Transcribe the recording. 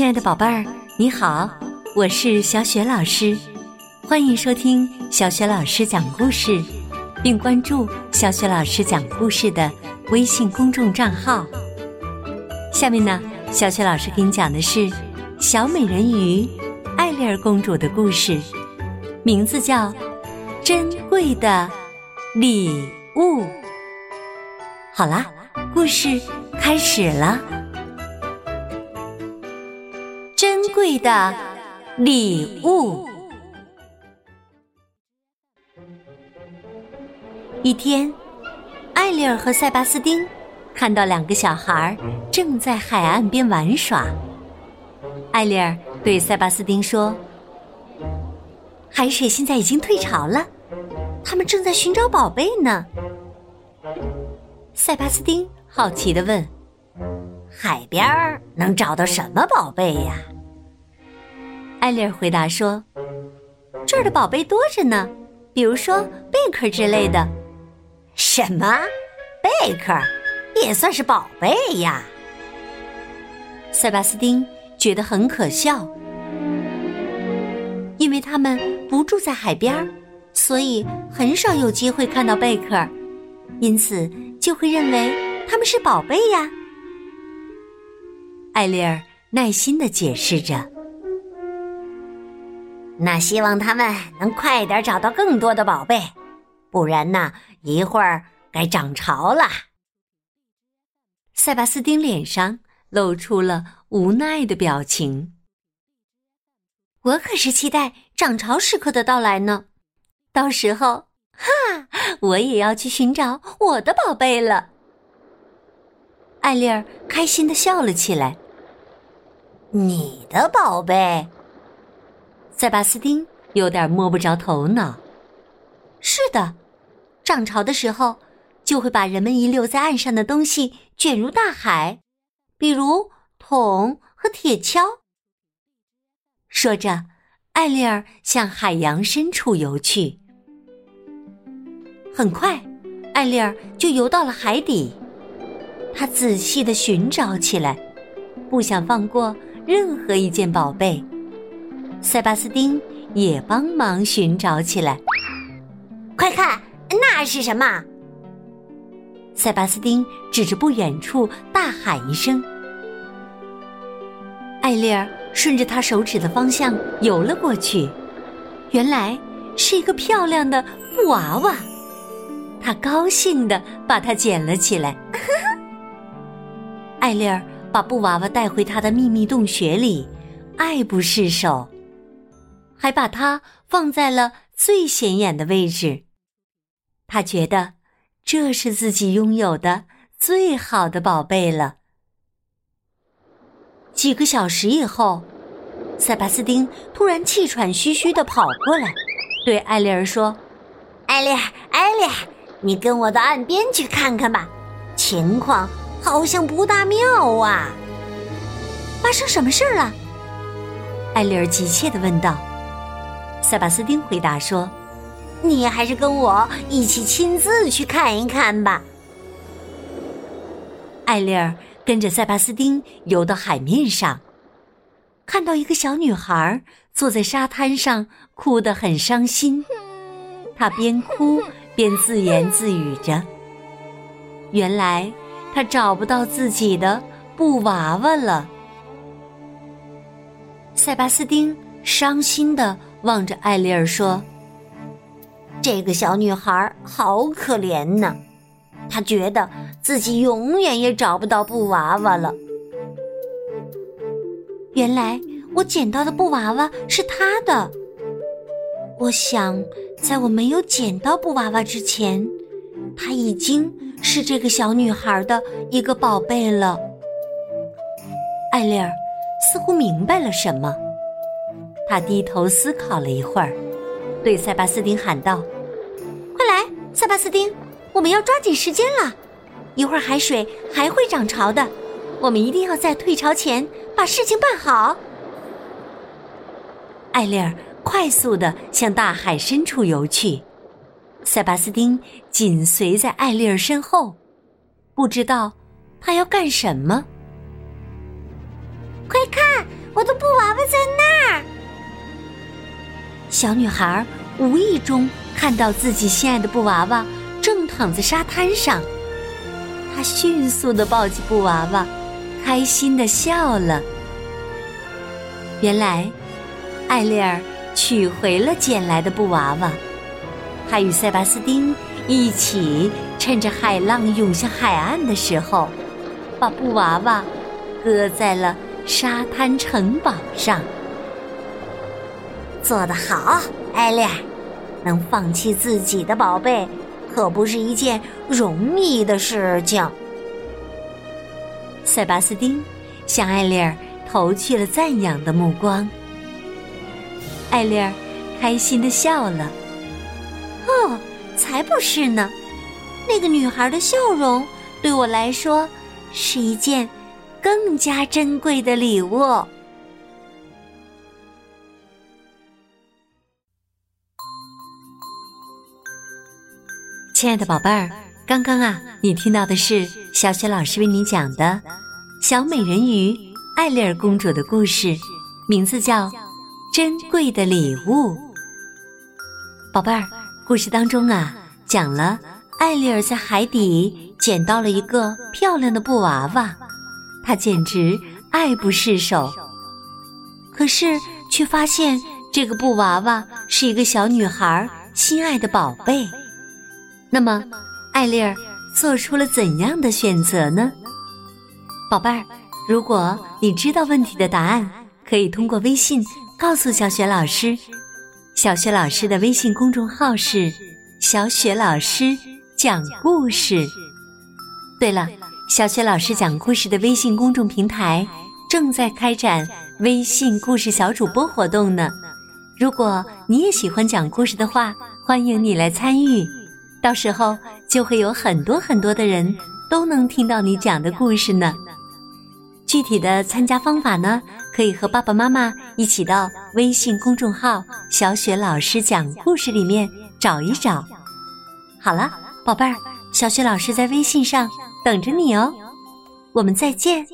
亲爱的宝贝儿，你好，我是小雪老师，欢迎收听小雪老师讲故事，并关注小雪老师讲故事的微信公众账号。下面呢，小雪老师给你讲的是小美人鱼艾丽儿公主的故事，名字叫《珍贵的礼物》。好啦，故事开始了。贵的礼物。一天，艾丽儿和塞巴斯丁看到两个小孩正在海岸边玩耍。艾丽儿对塞巴斯丁说：“海水现在已经退潮了，他们正在寻找宝贝呢。”塞巴斯丁好奇的问。海边能找到什么宝贝呀？艾丽儿回答说：“这儿的宝贝多着呢，比如说贝壳之类的。”什么？贝壳也算是宝贝呀？塞巴斯丁觉得很可笑，因为他们不住在海边儿，所以很少有机会看到贝壳，因此就会认为他们是宝贝呀。艾丽儿耐心的解释着：“那希望他们能快点找到更多的宝贝，不然呢，一会儿该涨潮了。”塞巴斯丁脸上露出了无奈的表情。我可是期待涨潮时刻的到来呢，到时候，哈，我也要去寻找我的宝贝了。艾丽儿开心的笑了起来。你的宝贝，塞巴斯丁有点摸不着头脑。是的，涨潮的时候就会把人们遗留在岸上的东西卷入大海，比如桶和铁锹。说着，艾丽儿向海洋深处游去。很快，艾丽儿就游到了海底，她仔细的寻找起来，不想放过。任何一件宝贝，塞巴斯丁也帮忙寻找起来。快看，那是什么？塞巴斯丁指着不远处大喊一声。艾丽儿顺着他手指的方向游了过去，原来是一个漂亮的布娃娃。他高兴的把它捡了起来。艾丽儿。把布娃娃带回她的秘密洞穴里，爱不释手，还把它放在了最显眼的位置。他觉得这是自己拥有的最好的宝贝了。几个小时以后，塞巴斯丁突然气喘吁吁的跑过来，对艾丽儿说：“艾丽，艾丽，你跟我到岸边去看看吧，情况……”好像不大妙啊！发生什么事儿了？艾丽儿急切的问道。塞巴斯丁回答说：“你还是跟我一起亲自去看一看吧。”艾丽儿跟着塞巴斯丁游到海面上，看到一个小女孩坐在沙滩上，哭得很伤心。她边哭边自言自语着：“原来……”他找不到自己的布娃娃了。塞巴斯丁伤心的望着艾丽儿说：“这个小女孩好可怜呢，她觉得自己永远也找不到布娃娃了。原来我捡到的布娃娃是她的。我想，在我没有捡到布娃娃之前，她已经……”是这个小女孩的一个宝贝了。艾丽儿似乎明白了什么，他低头思考了一会儿，对塞巴斯丁喊道：“快来，塞巴斯丁，我们要抓紧时间了。一会儿海水还会涨潮的，我们一定要在退潮前把事情办好。”艾丽儿快速的向大海深处游去。塞巴斯丁紧随在艾丽儿身后，不知道他要干什么。快看，我的布娃娃在那。小女孩无意中看到自己心爱的布娃娃正躺在沙滩上，她迅速的抱起布娃娃，开心的笑了。原来，艾丽儿取回了捡来的布娃娃，她与塞巴斯丁一起趁着海浪涌向海岸的时候，把布娃娃搁在了沙滩城堡上。做得好，艾丽儿，能放弃自己的宝贝，可不是一件容易的事情。塞巴斯丁向艾丽儿投去了赞扬的目光，艾丽儿开心的笑了。哦，才不是呢！那个女孩的笑容对我来说是一件更加珍贵的礼物。亲爱的宝贝儿，刚刚啊，你听到的是小雪老师为你讲的《小美人鱼艾丽儿公主》的故事，名字叫《珍贵的礼物》。宝贝儿，故事当中啊，讲了艾丽儿在海底捡到了一个漂亮的布娃娃，她简直爱不释手。可是却发现这个布娃娃是一个小女孩心爱的宝贝。那么，艾丽儿做出了怎样的选择呢？宝贝儿，如果你知道问题的答案，可以通过微信告诉小雪老师。小雪老师的微信公众号是“小雪老师讲故事”。对了，小雪老师讲故事的微信公众平台正在开展微信故事小主播活动呢。如果你也喜欢讲故事的话，欢迎你来参与。到时候就会有很多很多的人都能听到你讲的故事呢。具体的参加方法呢，可以和爸爸妈妈一起到微信公众号“小雪老师讲故事”里面找一找。好了，宝贝儿，小雪老师在微信上等着你哦。我们再见。